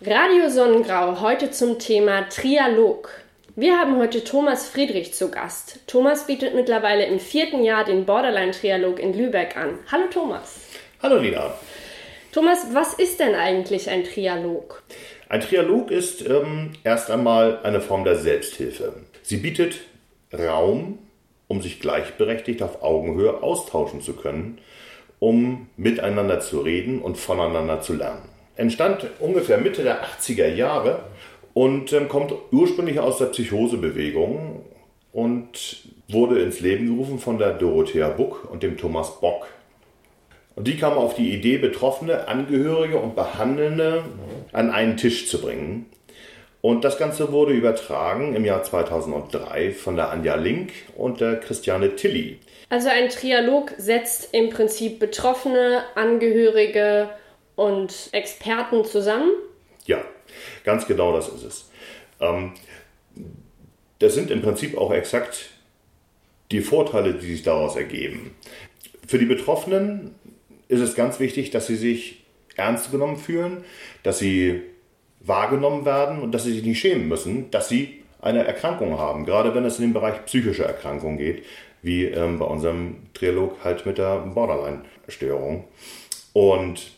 Radio Sonnengrau heute zum Thema Trialog. Wir haben heute Thomas Friedrich zu Gast. Thomas bietet mittlerweile im vierten Jahr den Borderline-Trialog in Lübeck an. Hallo Thomas. Hallo Lina. Thomas, was ist denn eigentlich ein Trialog? Ein Trialog ist ähm, erst einmal eine Form der Selbsthilfe. Sie bietet Raum, um sich gleichberechtigt auf Augenhöhe austauschen zu können, um miteinander zu reden und voneinander zu lernen. Entstand ungefähr Mitte der 80er Jahre und ähm, kommt ursprünglich aus der Psychosebewegung und wurde ins Leben gerufen von der Dorothea Buck und dem Thomas Bock. Und die kamen auf die Idee, Betroffene, Angehörige und Behandelnde an einen Tisch zu bringen. Und das Ganze wurde übertragen im Jahr 2003 von der Anja Link und der Christiane Tilly. Also ein Trialog setzt im Prinzip Betroffene, Angehörige und Experten zusammen? Ja, ganz genau das ist es. Ähm, das sind im Prinzip auch exakt die Vorteile, die sich daraus ergeben. Für die Betroffenen ist es ganz wichtig, dass sie sich ernst genommen fühlen, dass sie wahrgenommen werden und dass sie sich nicht schämen müssen, dass sie eine Erkrankung haben, gerade wenn es in den Bereich psychische Erkrankungen geht, wie ähm, bei unserem Trialog halt mit der Borderline-Störung. Und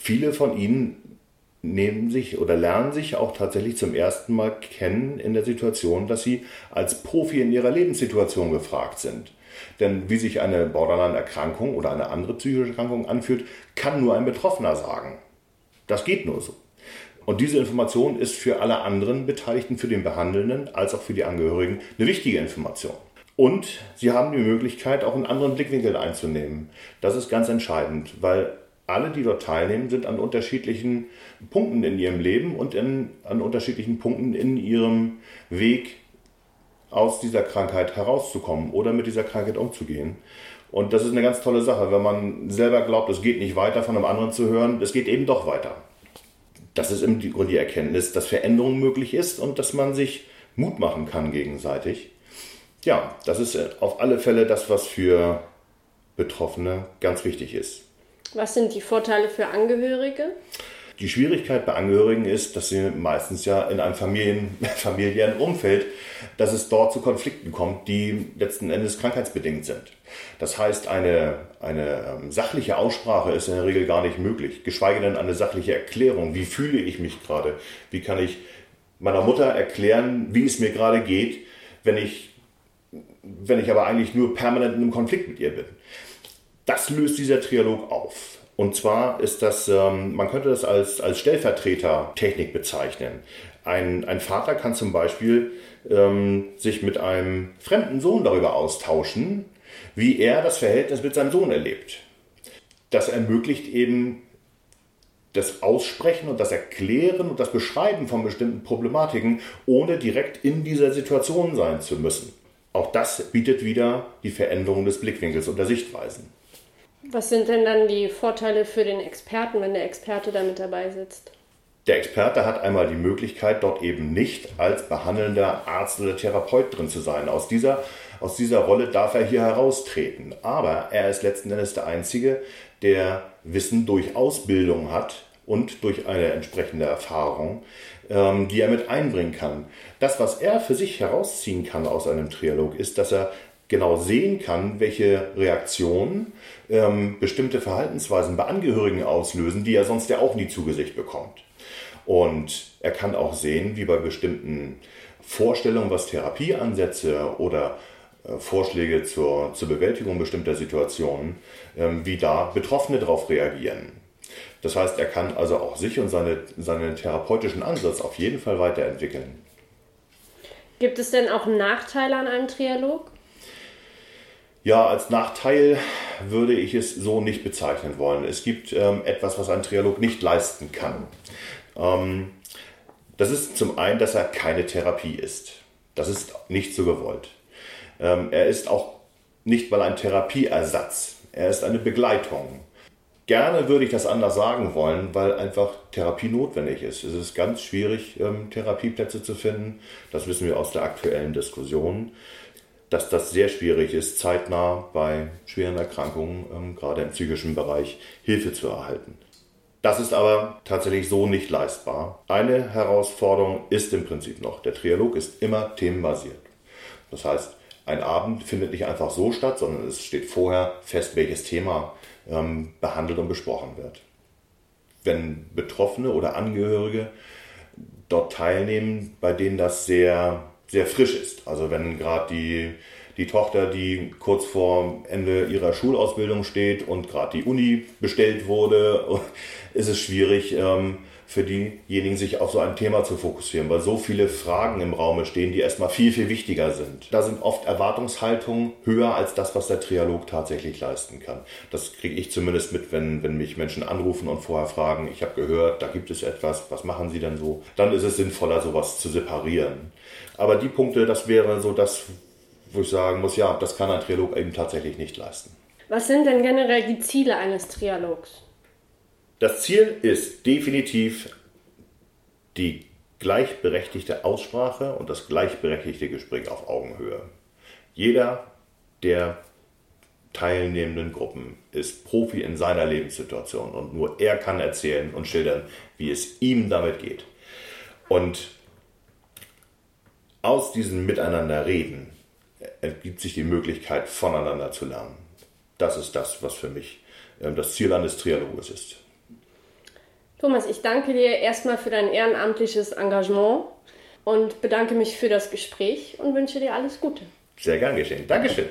viele von ihnen nehmen sich oder lernen sich auch tatsächlich zum ersten Mal kennen in der Situation, dass sie als Profi in ihrer Lebenssituation gefragt sind. Denn wie sich eine Borderline-Erkrankung oder eine andere psychische Erkrankung anfühlt, kann nur ein Betroffener sagen. Das geht nur so. Und diese Information ist für alle anderen Beteiligten, für den Behandelnden als auch für die Angehörigen eine wichtige Information. Und sie haben die Möglichkeit, auch einen anderen Blickwinkel einzunehmen. Das ist ganz entscheidend, weil alle, die dort teilnehmen, sind an unterschiedlichen Punkten in ihrem Leben und in, an unterschiedlichen Punkten in ihrem Weg aus dieser Krankheit herauszukommen oder mit dieser Krankheit umzugehen. Und das ist eine ganz tolle Sache, wenn man selber glaubt, es geht nicht weiter, von einem anderen zu hören, es geht eben doch weiter. Das ist im Grunde die Erkenntnis, dass Veränderung möglich ist und dass man sich Mut machen kann gegenseitig. Ja, das ist auf alle Fälle das, was für Betroffene ganz wichtig ist. Was sind die Vorteile für Angehörige? Die Schwierigkeit bei Angehörigen ist, dass sie meistens ja in einem Familien, familiären Umfeld, dass es dort zu Konflikten kommt, die letzten Endes krankheitsbedingt sind. Das heißt, eine, eine ähm, sachliche Aussprache ist in der Regel gar nicht möglich, geschweige denn eine sachliche Erklärung. Wie fühle ich mich gerade? Wie kann ich meiner Mutter erklären, wie es mir gerade geht, wenn ich, wenn ich aber eigentlich nur permanent in einem Konflikt mit ihr bin? Das löst dieser Trialog auf. Und zwar ist das, ähm, man könnte das als, als Stellvertreter-Technik bezeichnen. Ein, ein Vater kann zum Beispiel ähm, sich mit einem fremden Sohn darüber austauschen, wie er das Verhältnis mit seinem Sohn erlebt. Das ermöglicht eben das Aussprechen und das Erklären und das Beschreiben von bestimmten Problematiken, ohne direkt in dieser Situation sein zu müssen. Auch das bietet wieder die Veränderung des Blickwinkels und der Sichtweisen. Was sind denn dann die Vorteile für den Experten, wenn der Experte da mit dabei sitzt? Der Experte hat einmal die Möglichkeit, dort eben nicht als behandelnder Arzt oder Therapeut drin zu sein. Aus dieser, aus dieser Rolle darf er hier heraustreten. Aber er ist letzten Endes der Einzige, der Wissen durch Ausbildung hat und durch eine entsprechende Erfahrung, ähm, die er mit einbringen kann. Das, was er für sich herausziehen kann aus einem Trialog, ist, dass er genau sehen kann, welche Reaktionen ähm, bestimmte Verhaltensweisen bei Angehörigen auslösen, die er sonst ja auch nie zu Gesicht bekommt. Und er kann auch sehen, wie bei bestimmten Vorstellungen, was Therapieansätze oder äh, Vorschläge zur, zur Bewältigung bestimmter Situationen, ähm, wie da Betroffene darauf reagieren. Das heißt, er kann also auch sich und seine, seinen therapeutischen Ansatz auf jeden Fall weiterentwickeln. Gibt es denn auch Nachteile an einem Trialog? Ja, als Nachteil würde ich es so nicht bezeichnen wollen. Es gibt ähm, etwas, was ein Trialog nicht leisten kann. Ähm, das ist zum einen, dass er keine Therapie ist. Das ist nicht so gewollt. Ähm, er ist auch nicht mal ein Therapieersatz. Er ist eine Begleitung. Gerne würde ich das anders sagen wollen, weil einfach Therapie notwendig ist. Es ist ganz schwierig, ähm, Therapieplätze zu finden. Das wissen wir aus der aktuellen Diskussion dass das sehr schwierig ist, zeitnah bei schweren Erkrankungen, ähm, gerade im psychischen Bereich, Hilfe zu erhalten. Das ist aber tatsächlich so nicht leistbar. Eine Herausforderung ist im Prinzip noch, der Trialog ist immer themenbasiert. Das heißt, ein Abend findet nicht einfach so statt, sondern es steht vorher fest, welches Thema ähm, behandelt und besprochen wird. Wenn Betroffene oder Angehörige dort teilnehmen, bei denen das sehr, sehr frisch ist. Also wenn gerade die, die Tochter, die kurz vor Ende ihrer Schulausbildung steht und gerade die Uni bestellt wurde, ist es schwierig, ähm, für diejenigen, sich auf so ein Thema zu fokussieren, weil so viele Fragen im Raum stehen, die erstmal viel, viel wichtiger sind. Da sind oft Erwartungshaltungen höher als das, was der Trialog tatsächlich leisten kann. Das kriege ich zumindest mit, wenn, wenn mich Menschen anrufen und vorher fragen, ich habe gehört, da gibt es etwas, was machen Sie denn so? Dann ist es sinnvoller, sowas zu separieren. Aber die Punkte, das wäre so das, wo ich sagen muss, ja, das kann ein Trialog eben tatsächlich nicht leisten. Was sind denn generell die Ziele eines Trialogs? Das Ziel ist definitiv die gleichberechtigte Aussprache und das gleichberechtigte Gespräch auf Augenhöhe. Jeder der teilnehmenden Gruppen ist Profi in seiner Lebenssituation und nur er kann erzählen und schildern, wie es ihm damit geht. Und aus diesem Miteinanderreden ergibt sich die Möglichkeit, voneinander zu lernen. Das ist das, was für mich ähm, das Ziel eines Trialoges ist. Thomas, ich danke dir erstmal für dein ehrenamtliches Engagement und bedanke mich für das Gespräch und wünsche dir alles Gute. Sehr gern geschehen. Dankeschön.